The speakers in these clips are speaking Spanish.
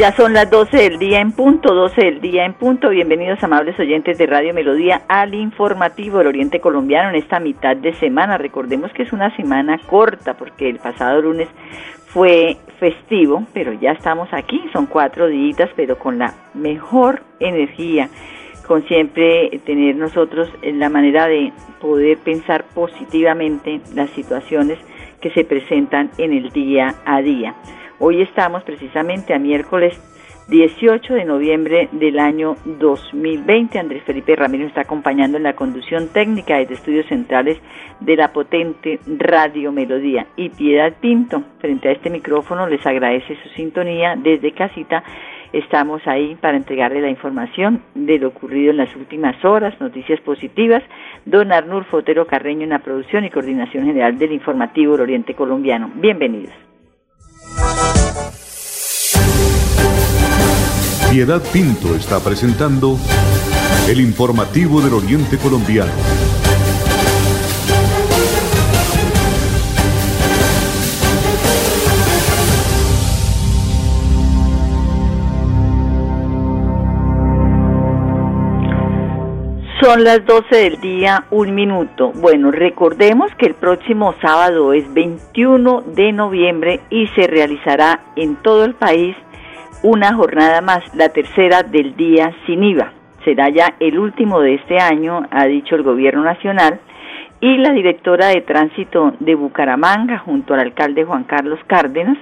Ya son las 12 del día en punto, 12 del día en punto. Bienvenidos amables oyentes de Radio Melodía al informativo del Oriente Colombiano en esta mitad de semana. Recordemos que es una semana corta porque el pasado lunes fue festivo, pero ya estamos aquí, son cuatro días, pero con la mejor energía, con siempre tener nosotros la manera de poder pensar positivamente las situaciones que se presentan en el día a día. Hoy estamos precisamente a miércoles 18 de noviembre del año 2020. Andrés Felipe Ramírez está acompañando en la conducción técnica de estudios centrales de la potente Radio Melodía. Y Piedad Pinto, frente a este micrófono, les agradece su sintonía desde casita. Estamos ahí para entregarle la información de lo ocurrido en las últimas horas, noticias positivas. Don Arnulfo Fotero Carreño en la producción y coordinación general del informativo del Oriente Colombiano. Bienvenidos. Piedad Pinto está presentando el informativo del Oriente Colombiano. Son las 12 del día, un minuto. Bueno, recordemos que el próximo sábado es 21 de noviembre y se realizará en todo el país una jornada más, la tercera del día sin IVA. Será ya el último de este año, ha dicho el gobierno nacional, y la directora de tránsito de Bucaramanga, junto al alcalde Juan Carlos Cárdenas,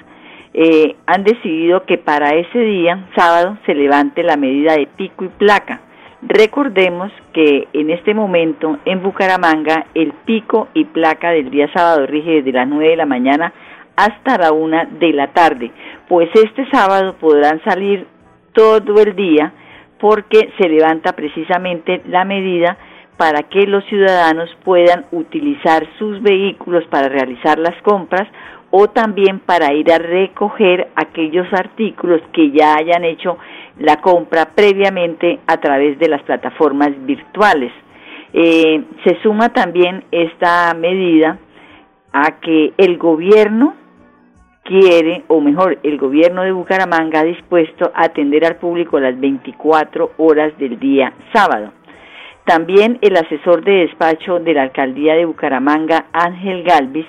eh, han decidido que para ese día, sábado, se levante la medida de pico y placa Recordemos que en este momento en Bucaramanga el pico y placa del día sábado rige desde las 9 de la mañana hasta la 1 de la tarde, pues este sábado podrán salir todo el día porque se levanta precisamente la medida para que los ciudadanos puedan utilizar sus vehículos para realizar las compras o también para ir a recoger aquellos artículos que ya hayan hecho la compra previamente a través de las plataformas virtuales. Eh, se suma también esta medida a que el gobierno quiere, o mejor, el gobierno de Bucaramanga ha dispuesto a atender al público las 24 horas del día sábado. También el asesor de despacho de la alcaldía de Bucaramanga, Ángel Galvis,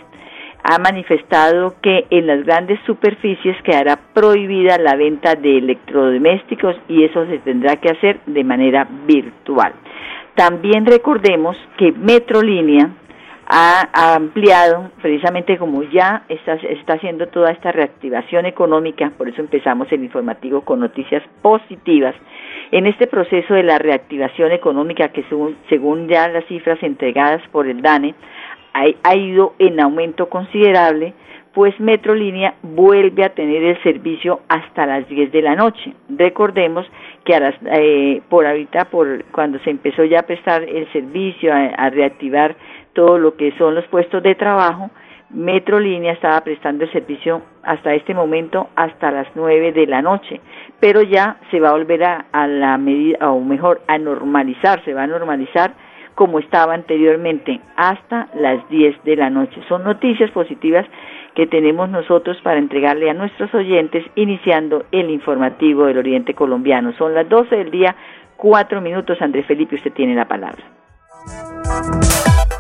ha manifestado que en las grandes superficies quedará prohibida la venta de electrodomésticos y eso se tendrá que hacer de manera virtual. También recordemos que Metrolínea ha, ampliado, precisamente como ya está, está haciendo toda esta reactivación económica, por eso empezamos el informativo con noticias positivas, en este proceso de la reactivación económica que según, según ya las cifras entregadas por el DANE, ha, ido en aumento considerable, pues Metrolínea vuelve a tener el servicio hasta las 10 de la noche. Recordemos que a las, eh, por ahorita, por cuando se empezó ya a prestar el servicio, a, reactivar todo lo que son los puestos de trabajo, Metrolínea estaba prestando el servicio hasta este momento hasta las 9 de la noche, pero ya se va a volver a, a la medida, o mejor, a normalizar, se va a normalizar como estaba anteriormente, hasta las 10 de la noche. Son noticias positivas que tenemos nosotros para entregarle a nuestros oyentes iniciando el informativo del Oriente Colombiano. Son las 12 del día, cuatro minutos. Andrés Felipe, usted tiene la palabra.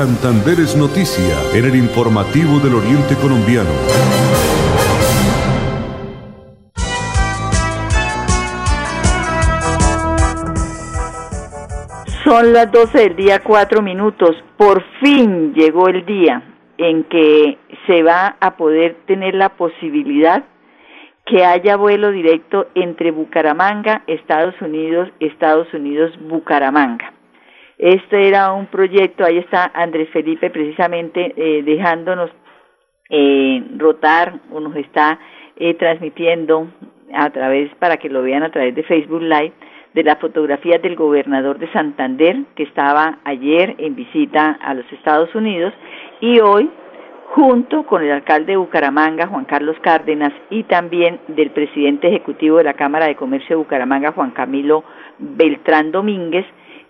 Santander es noticia en el informativo del Oriente Colombiano. Son las 12 del día, 4 minutos. Por fin llegó el día en que se va a poder tener la posibilidad que haya vuelo directo entre Bucaramanga, Estados Unidos, Estados Unidos, Bucaramanga. Este era un proyecto, ahí está Andrés Felipe precisamente eh, dejándonos eh, rotar o nos está eh, transmitiendo a través, para que lo vean a través de Facebook Live, de las fotografías del gobernador de Santander, que estaba ayer en visita a los Estados Unidos, y hoy, junto con el alcalde de Bucaramanga, Juan Carlos Cárdenas, y también del presidente ejecutivo de la Cámara de Comercio de Bucaramanga, Juan Camilo Beltrán Domínguez,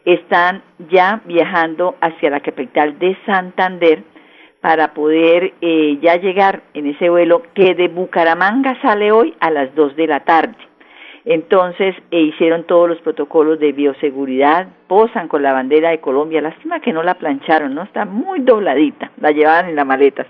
están ya viajando hacia la capital de Santander para poder eh, ya llegar en ese vuelo que de Bucaramanga sale hoy a las 2 de la tarde. Entonces e hicieron todos los protocolos de bioseguridad, posan con la bandera de Colombia, lástima que no la plancharon, no está muy dobladita, la llevaban en las maletas.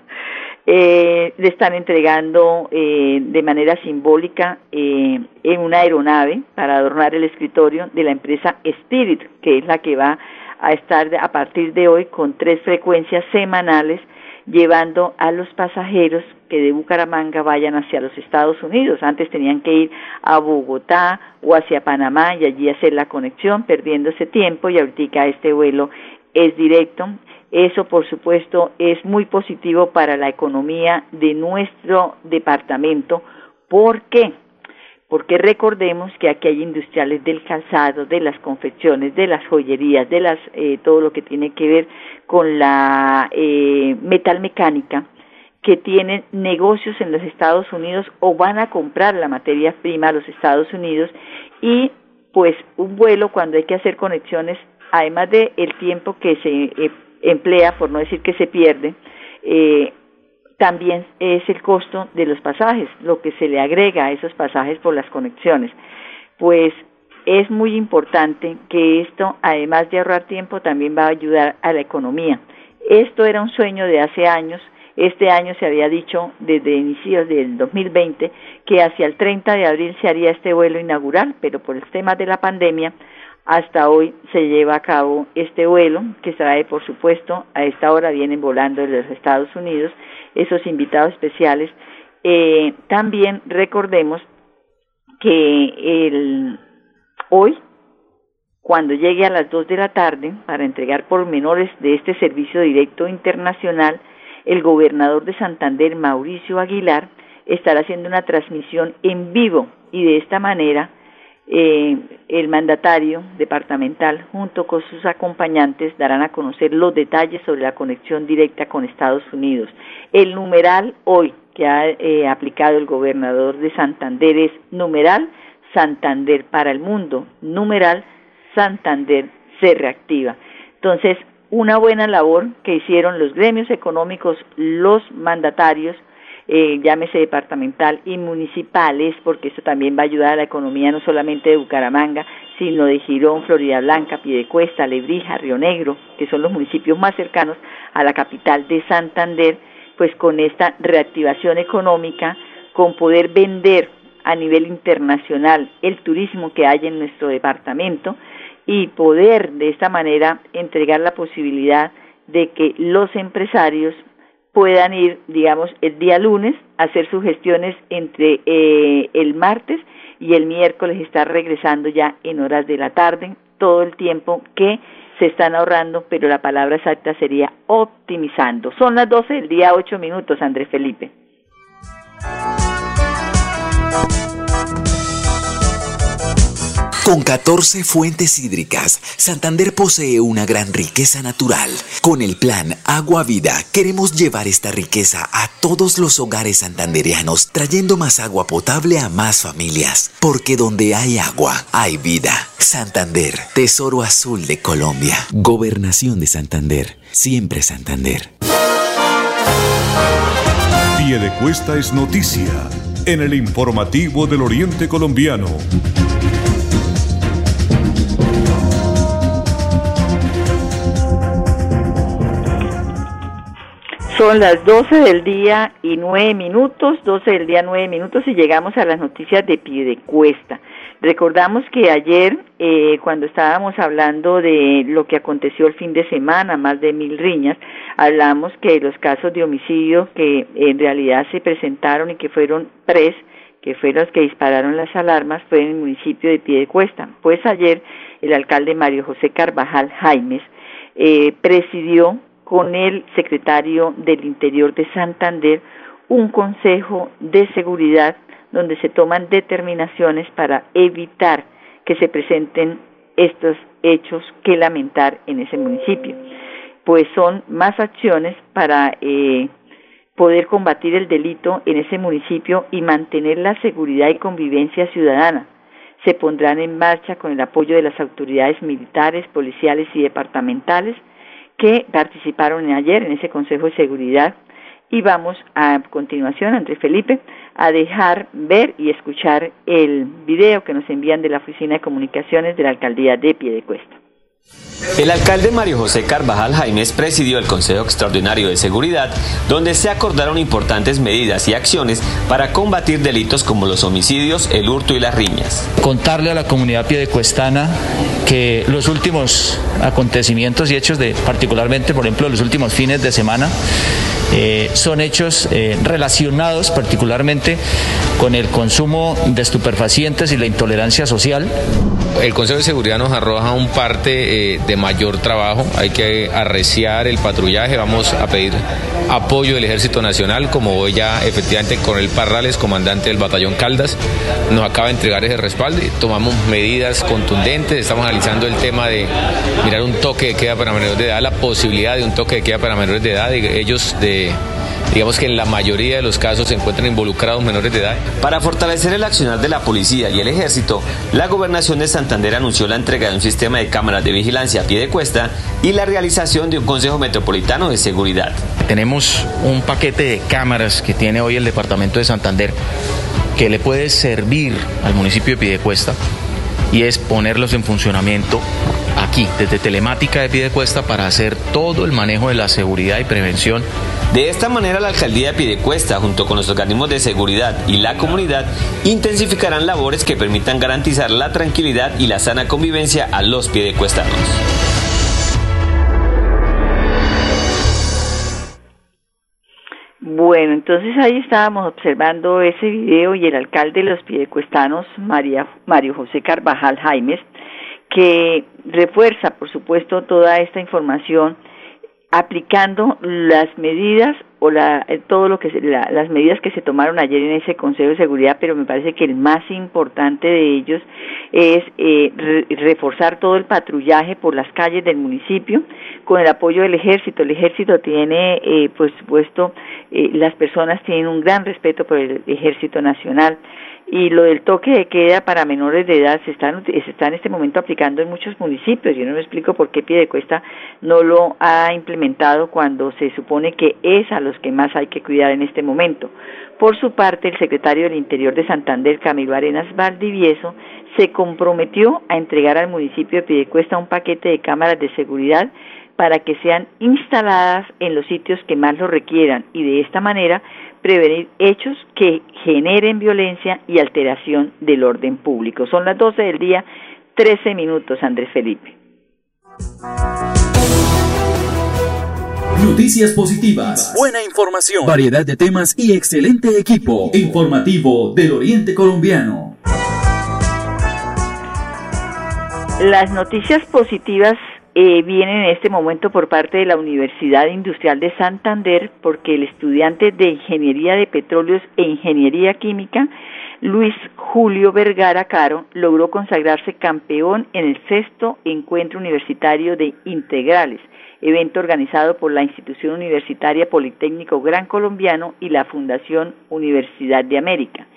Eh, le están entregando eh, de manera simbólica eh, en una aeronave para adornar el escritorio de la empresa Spirit, que es la que va a estar a partir de hoy con tres frecuencias semanales llevando a los pasajeros que de Bucaramanga vayan hacia los Estados Unidos. Antes tenían que ir a Bogotá o hacia Panamá y allí hacer la conexión, perdiendo ese tiempo y ahorita este vuelo es directo. Eso, por supuesto, es muy positivo para la economía de nuestro departamento. ¿Por qué? porque recordemos que aquí hay industriales del calzado, de las confecciones, de las joyerías, de las eh, todo lo que tiene que ver con la eh, metalmecánica, que tienen negocios en los Estados Unidos o van a comprar la materia prima a los Estados Unidos y pues un vuelo cuando hay que hacer conexiones, además de el tiempo que se eh, emplea, por no decir que se pierde, eh, también es el costo de los pasajes, lo que se le agrega a esos pasajes por las conexiones. Pues es muy importante que esto, además de ahorrar tiempo, también va a ayudar a la economía. Esto era un sueño de hace años. Este año se había dicho desde inicios del 2020 que hacia el 30 de abril se haría este vuelo inaugural, pero por el tema de la pandemia hasta hoy se lleva a cabo este vuelo que trae, por supuesto, a esta hora vienen volando de los Estados Unidos esos invitados especiales. Eh, también recordemos que el, hoy, cuando llegue a las 2 de la tarde, para entregar pormenores de este servicio directo internacional, el gobernador de Santander, Mauricio Aguilar, estará haciendo una transmisión en vivo y de esta manera eh, el mandatario departamental junto con sus acompañantes darán a conocer los detalles sobre la conexión directa con Estados Unidos. El numeral hoy que ha eh, aplicado el gobernador de Santander es numeral Santander para el mundo, numeral Santander se reactiva. Entonces, una buena labor que hicieron los gremios económicos, los mandatarios, eh, llámese departamental y municipales, porque eso también va a ayudar a la economía no solamente de Bucaramanga, sino de Girón, Florida Blanca, Piedecuesta, Lebrija, Río Negro, que son los municipios más cercanos a la capital de Santander, pues con esta reactivación económica, con poder vender a nivel internacional el turismo que hay en nuestro departamento y poder de esta manera entregar la posibilidad de que los empresarios puedan ir, digamos, el día lunes a hacer sus gestiones entre eh, el martes y el miércoles estar regresando ya en horas de la tarde, todo el tiempo que se están ahorrando, pero la palabra exacta sería optimizando. Son las 12 del día, 8 minutos, Andrés Felipe. Con 14 fuentes hídricas, Santander posee una gran riqueza natural. Con el plan Agua Vida queremos llevar esta riqueza a todos los hogares santanderianos, trayendo más agua potable a más familias. Porque donde hay agua, hay vida. Santander, Tesoro Azul de Colombia. Gobernación de Santander, siempre Santander. Pie de Cuesta es noticia en el informativo del Oriente Colombiano. Son las 12 del día y 9 minutos, 12 del día 9 minutos y llegamos a las noticias de Piedecuesta. Recordamos que ayer, eh, cuando estábamos hablando de lo que aconteció el fin de semana, más de mil riñas, hablamos que los casos de homicidio que en realidad se presentaron y que fueron tres, que fueron los que dispararon las alarmas, fue en el municipio de Piedecuesta. Pues ayer el alcalde Mario José Carvajal Jaimes eh, presidió con el secretario del Interior de Santander un consejo de seguridad donde se toman determinaciones para evitar que se presenten estos hechos que lamentar en ese municipio. Pues son más acciones para eh, poder combatir el delito en ese municipio y mantener la seguridad y convivencia ciudadana. Se pondrán en marcha con el apoyo de las autoridades militares, policiales y departamentales que participaron ayer en ese Consejo de Seguridad y vamos a continuación, Andrés Felipe, a dejar ver y escuchar el video que nos envían de la Oficina de Comunicaciones de la Alcaldía de Piedecuesta. El alcalde Mario José Carvajal Jaimes presidió el Consejo Extraordinario de Seguridad, donde se acordaron importantes medidas y acciones para combatir delitos como los homicidios, el hurto y las riñas. Contarle a la comunidad piedecuestana que los últimos acontecimientos y hechos de, particularmente, por ejemplo, los últimos fines de semana, eh, son hechos eh, relacionados particularmente con el consumo de estupefacientes y la intolerancia social. El Consejo de Seguridad nos arroja un parte eh, de mayor trabajo, hay que arreciar el patrullaje, vamos a pedir apoyo del Ejército Nacional, como hoy ya efectivamente con el Parrales, comandante del Batallón Caldas, nos acaba de entregar ese respaldo tomamos medidas contundentes, estamos analizando el tema de mirar un toque de queda para menores de edad, la posibilidad de un toque de queda para menores de edad, ellos de digamos que en la mayoría de los casos se encuentran involucrados menores de edad. Para fortalecer el accionar de la policía y el ejército, la gobernación de Santander anunció la entrega de un sistema de cámaras de vigilancia a pie de cuesta y la realización de un Consejo Metropolitano de Seguridad. Tenemos un paquete de cámaras que tiene hoy el Departamento de Santander que le puede servir al municipio de Piedecuesta y es ponerlos en funcionamiento aquí, desde telemática de Piedecuesta, para hacer todo el manejo de la seguridad y prevención de esta manera, la alcaldía de Piedecuesta, junto con los organismos de seguridad y la comunidad, intensificarán labores que permitan garantizar la tranquilidad y la sana convivencia a los piedecuestanos. Bueno, entonces ahí estábamos observando ese video y el alcalde de los piedecuestanos, María, Mario José Carvajal Jaimes, que refuerza, por supuesto, toda esta información aplicando las medidas o la, eh, todo lo que las medidas que se tomaron ayer en ese Consejo de Seguridad, pero me parece que el más importante de ellos es eh, reforzar todo el patrullaje por las calles del municipio con el apoyo del ejército. El ejército tiene, eh, por supuesto, eh, las personas tienen un gran respeto por el ejército nacional y lo del toque de queda para menores de edad se está, se está en este momento aplicando en muchos municipios. Yo no me explico por qué Piedecuesta no lo ha implementado cuando se supone que es a los que más hay que cuidar en este momento. Por su parte, el secretario del Interior de Santander, Camilo Arenas Valdivieso, se comprometió a entregar al municipio de Piedecuesta un paquete de cámaras de seguridad para que sean instaladas en los sitios que más lo requieran y de esta manera prevenir hechos que generen violencia y alteración del orden público. Son las 12 del día, 13 minutos, Andrés Felipe. Noticias positivas, buena información, variedad de temas y excelente equipo informativo del Oriente Colombiano. Las noticias positivas eh, viene en este momento por parte de la Universidad Industrial de Santander porque el estudiante de Ingeniería de Petróleos e Ingeniería Química, Luis Julio Vergara Caro, logró consagrarse campeón en el sexto encuentro universitario de integrales, evento organizado por la Institución Universitaria Politécnico Gran Colombiano y la Fundación Universidad de América.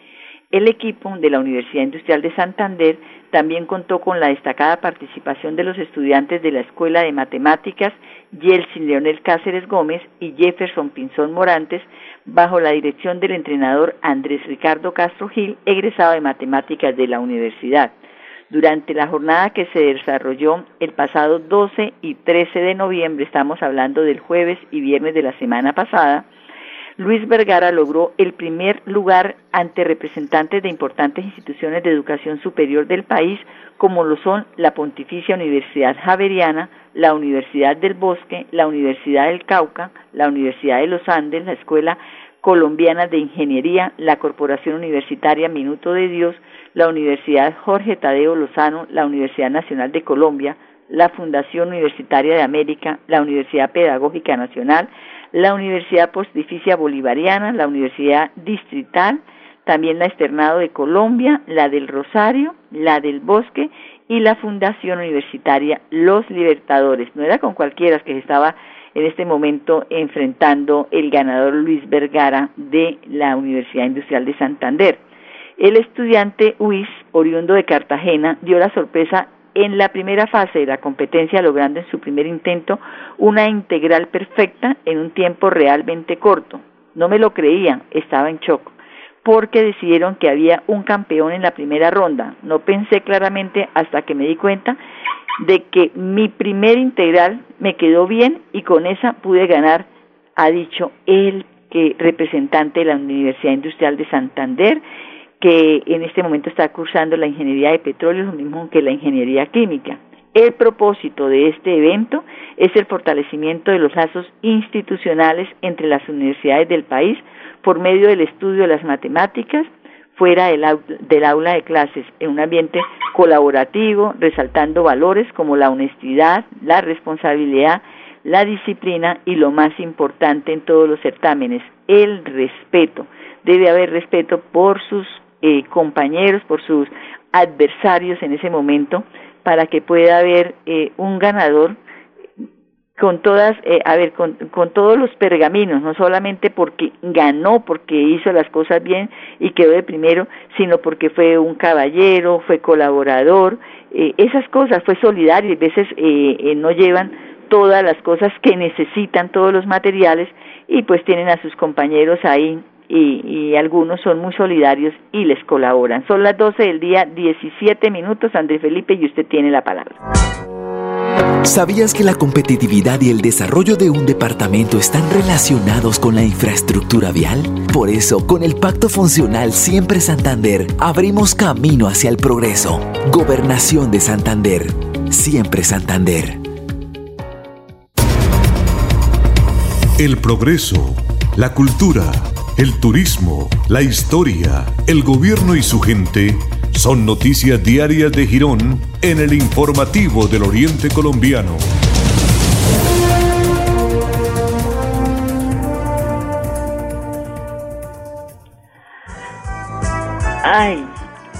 El equipo de la Universidad Industrial de Santander también contó con la destacada participación de los estudiantes de la Escuela de Matemáticas Yeltsin Leonel Cáceres Gómez y Jefferson Pinzón Morantes, bajo la dirección del entrenador Andrés Ricardo Castro Gil, egresado de Matemáticas de la universidad. Durante la jornada que se desarrolló el pasado 12 y 13 de noviembre, estamos hablando del jueves y viernes de la semana pasada, Luis Vergara logró el primer lugar ante representantes de importantes instituciones de educación superior del país, como lo son la Pontificia Universidad Javeriana, la Universidad del Bosque, la Universidad del Cauca, la Universidad de los Andes, la Escuela Colombiana de Ingeniería, la Corporación Universitaria Minuto de Dios, la Universidad Jorge Tadeo Lozano, la Universidad Nacional de Colombia, la Fundación Universitaria de América, la Universidad Pedagógica Nacional, la Universidad Pontificia Bolivariana, la Universidad Distrital, también la Externado de Colombia, la del Rosario, la del Bosque y la Fundación Universitaria Los Libertadores. No era con cualquiera que se estaba en este momento enfrentando el ganador Luis Vergara de la Universidad Industrial de Santander. El estudiante Uis, oriundo de Cartagena, dio la sorpresa en la primera fase de la competencia, logrando en su primer intento una integral perfecta en un tiempo realmente corto. No me lo creían, estaba en shock, porque decidieron que había un campeón en la primera ronda. No pensé claramente hasta que me di cuenta de que mi primer integral me quedó bien y con esa pude ganar, ha dicho el que representante de la Universidad Industrial de Santander, que en este momento está cursando la ingeniería de petróleo, lo mismo que la ingeniería química. El propósito de este evento es el fortalecimiento de los lazos institucionales entre las universidades del país por medio del estudio de las matemáticas fuera del, del aula de clases, en un ambiente colaborativo, resaltando valores como la honestidad, la responsabilidad, la disciplina y lo más importante en todos los certámenes, el respeto. Debe haber respeto por sus eh, compañeros, por sus adversarios en ese momento, para que pueda haber eh, un ganador con todas, eh, a ver, con, con, todos los pergaminos, no solamente porque ganó, porque hizo las cosas bien y quedó de primero, sino porque fue un caballero, fue colaborador, esas cosas, fue solidario, y a veces no llevan todas las cosas que necesitan, todos los materiales, y pues tienen a sus compañeros ahí y, algunos son muy solidarios y les colaboran. Son las 12 del día, 17 minutos, Andrés Felipe, y usted tiene la palabra. ¿Sabías que la competitividad y el desarrollo de un departamento están relacionados con la infraestructura vial? Por eso, con el Pacto Funcional Siempre Santander, abrimos camino hacia el progreso. Gobernación de Santander. Siempre Santander. El progreso, la cultura el turismo, la historia, el gobierno y su gente son noticias diarias de Girón en el informativo del Oriente Colombiano. Ay,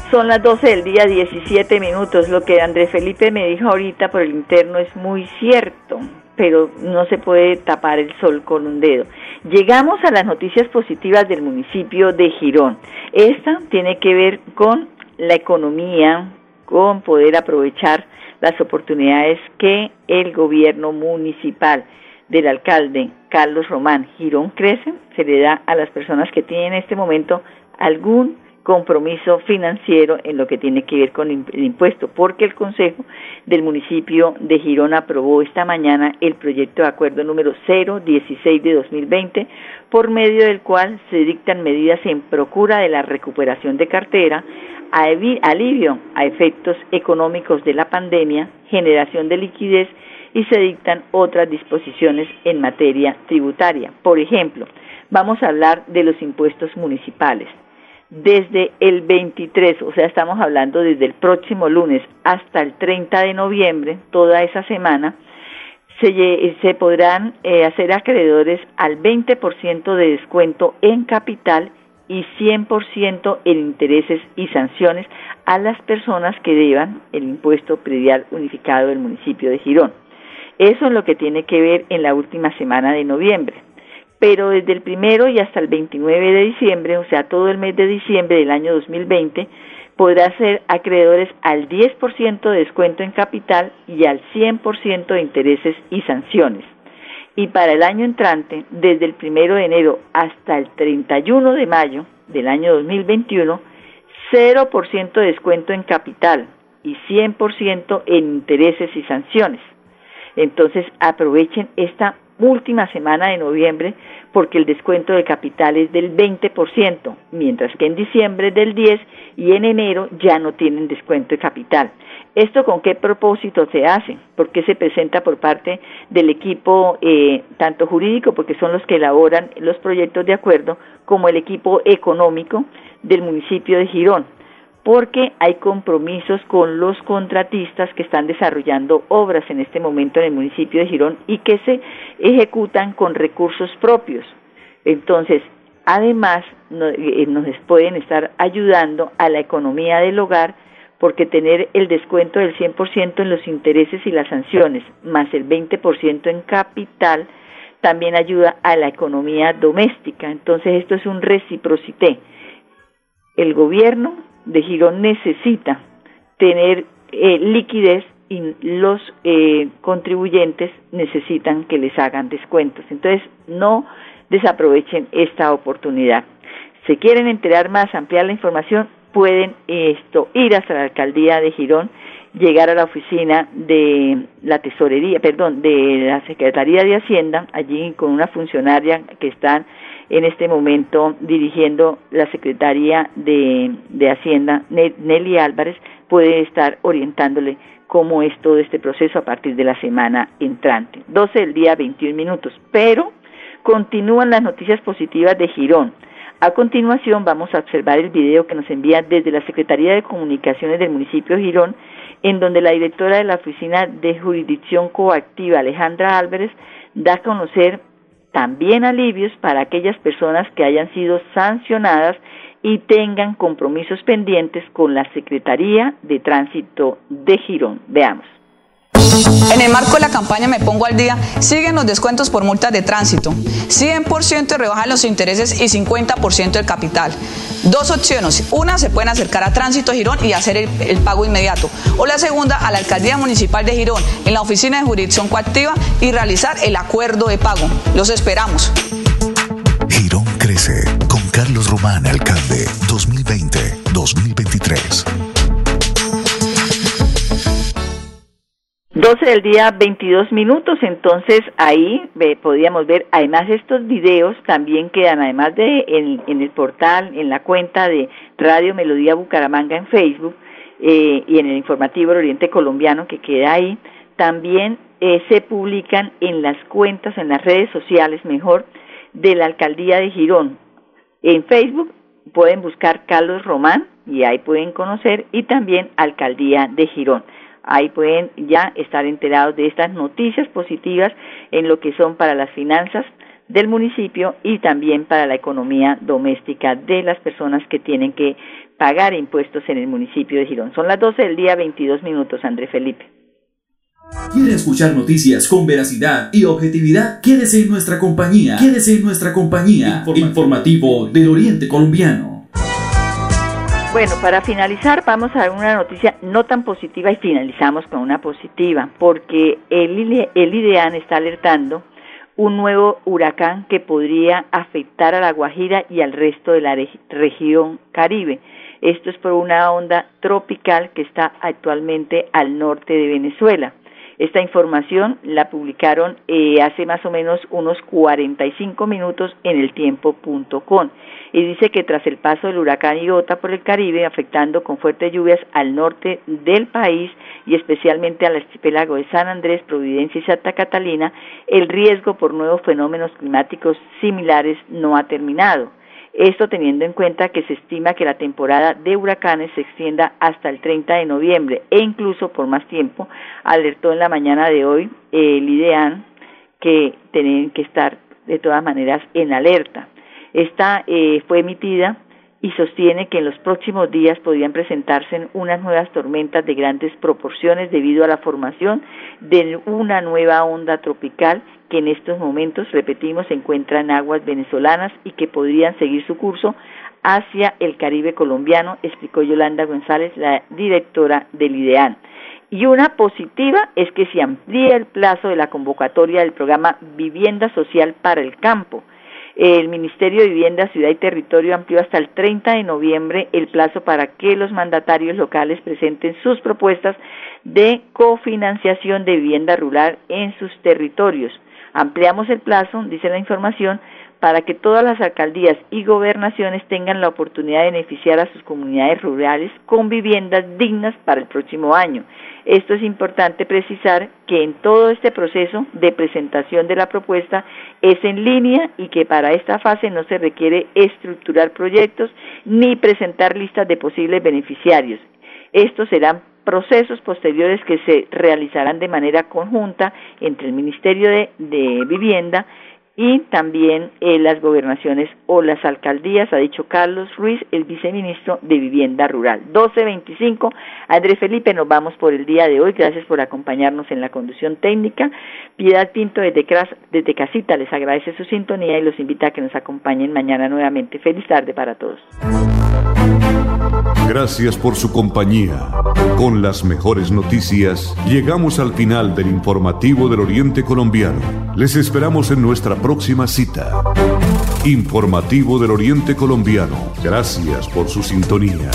son las 12 del día, 17 minutos. Lo que Andrés Felipe me dijo ahorita por el interno es muy cierto pero no se puede tapar el sol con un dedo. Llegamos a las noticias positivas del municipio de Girón. Esta tiene que ver con la economía, con poder aprovechar las oportunidades que el gobierno municipal del alcalde Carlos Román Girón crece, se le da a las personas que tienen en este momento algún compromiso financiero en lo que tiene que ver con el impuesto, porque el Consejo del municipio de Girón aprobó esta mañana el proyecto de acuerdo número 016 de 2020, por medio del cual se dictan medidas en procura de la recuperación de cartera, alivio a efectos económicos de la pandemia, generación de liquidez y se dictan otras disposiciones en materia tributaria. Por ejemplo, vamos a hablar de los impuestos municipales desde el 23, o sea, estamos hablando desde el próximo lunes hasta el 30 de noviembre, toda esa semana, se, podrán eh, hacer acreedores al 20% de descuento en capital y 100% en intereses y sanciones a las personas que deban el impuesto predial unificado del municipio de Girón. Eso es lo que tiene que ver en la última semana de noviembre pero desde el primero y hasta el 29 de diciembre, o sea, todo el mes de diciembre del año 2020, podrá ser acreedores al 10% de descuento en capital y al 100% de intereses y sanciones. Y para el año entrante, desde el primero de enero hasta el 31 de mayo del año 2021, 0% de descuento en capital, y 100% en intereses y sanciones. Entonces aprovechen esta última semana de noviembre porque el descuento de capital es del 20%, mientras que en diciembre del 10 y en enero ya no tienen descuento de capital. ¿Esto con qué propósito se hace? ¿Por qué se presenta por parte del equipo eh, tanto jurídico, porque son los que elaboran los proyectos de acuerdo, como el equipo económico del municipio de Girón? Porque hay compromisos con los contratistas que están desarrollando obras en este momento en el municipio de Girón y que se ejecutan con recursos propios. Entonces, además, eh, nos pueden estar ayudando a la economía del hogar porque tener el descuento del 100% en los intereses y las sanciones, más el 20% en capital, también ayuda a la economía doméstica. Entonces, esto es un reciprocité. El gobierno de Girón necesita tener eh, liquidez y los eh, contribuyentes necesitan que les hagan descuentos. Entonces, no desaprovechen esta oportunidad. Si quieren enterar más, ampliar la información, pueden esto ir hasta la alcaldía de Girón, llegar a la oficina de la tesorería, perdón, de la Secretaría de Hacienda, allí con una funcionaria que están en este momento dirigiendo la Secretaría de, de Hacienda, Nelly Álvarez, puede estar orientándole cómo es todo este proceso a partir de la semana entrante. 12 del día, 21 minutos. Pero continúan las noticias positivas de Girón. A continuación vamos a observar el video que nos envía desde la Secretaría de Comunicaciones del municipio de Girón, en donde la directora de la Oficina de Jurisdicción Coactiva, Alejandra Álvarez, da a conocer también alivios para aquellas personas que hayan sido sancionadas y tengan compromisos pendientes con la Secretaría de Tránsito de Girón. Veamos. En el marco de la campaña Me Pongo al Día, siguen los descuentos por multas de tránsito. 100% de rebaja los intereses y 50% del capital. Dos opciones. Una, se pueden acercar a Tránsito Girón y hacer el, el, pago inmediato. O la segunda, a la Alcaldía Municipal de Girón, en la Oficina de Jurisdicción Coactiva y realizar el acuerdo de pago. Los esperamos. Girón crece con Carlos Román, alcalde 2020-2023. 12 del día, 22 minutos, entonces ahí podíamos ver, además estos videos también quedan, además de en, el portal, en la cuenta de Radio Melodía Bucaramanga en Facebook eh, y en el informativo del Oriente Colombiano que queda ahí, también eh, se publican en las cuentas, en las redes sociales mejor, de la Alcaldía de Girón. En Facebook pueden buscar Carlos Román y ahí pueden conocer y también Alcaldía de Girón. Ahí pueden ya estar enterados de estas noticias positivas en lo que son para las finanzas del municipio y también para la economía doméstica de las personas que tienen que pagar impuestos en el municipio de Girón. Son las 12 del día, 22 minutos, André Felipe. ¿Quiere escuchar noticias con veracidad y objetividad? Quédese en nuestra compañía. Quédese en nuestra compañía. Informativo del Oriente Colombiano. Bueno, para finalizar vamos a una noticia no tan positiva y finalizamos con una positiva, porque el, el IDEAN está alertando un nuevo huracán que podría afectar a la Guajira y al resto de la región Caribe. Esto es por una onda tropical que está actualmente al norte de Venezuela. Esta información la publicaron eh, hace más o menos unos 45 minutos en el tiempo.com y dice que tras el paso del huracán Iota por el Caribe, afectando con fuertes lluvias al norte del país y especialmente al archipiélago de San Andrés, Providencia y Santa Catalina, el riesgo por nuevos fenómenos climáticos similares no ha terminado. Esto teniendo en cuenta que se estima que la temporada de huracanes se extienda hasta el 30 de noviembre e incluso por más tiempo, alertó en la mañana de hoy el IDEAN que tienen que estar de todas maneras en alerta. Esta eh, fue emitida y sostiene que en los próximos días podrían presentarse unas nuevas tormentas de grandes proporciones debido a la formación de una nueva onda tropical que en estos momentos, repetimos, se encuentra en aguas venezolanas y que podrían seguir su curso hacia el Caribe colombiano, explicó Yolanda González, la directora del IDEAN. Y una positiva es que se amplía el plazo de la convocatoria del programa Vivienda Social para el Campo, El Ministerio de Vivienda, Ciudad y Territorio amplió hasta el 30 de noviembre el plazo para que los mandatarios locales presenten sus propuestas de cofinanciación de vivienda rural en sus territorios. Ampliamos el plazo, dice la información, para que todas las alcaldías y gobernaciones tengan la oportunidad de beneficiar a sus comunidades rurales con viviendas dignas para el próximo año. Esto es importante precisar que en todo este proceso de presentación de la propuesta es en línea y que para esta fase no se requiere estructurar proyectos ni presentar listas de posibles beneficiarios. Estos serán procesos posteriores que se realizarán de manera conjunta entre el Ministerio de, Vivienda, y también eh, las gobernaciones o las alcaldías, ha dicho Carlos Ruiz, el viceministro de Vivienda Rural. 12.25, Andrés Felipe, nos vamos por el día de hoy. Gracias por acompañarnos en la conducción técnica. Piedad Pinto desde, desde Casita les agradece su sintonía y los invita a que nos acompañen mañana nuevamente. Feliz tarde para todos. Gracias por su compañía. Con las mejores noticias, llegamos al final del informativo del Oriente Colombiano. Les esperamos en nuestra próxima cita. Informativo del Oriente Colombiano. Gracias por su sintonía.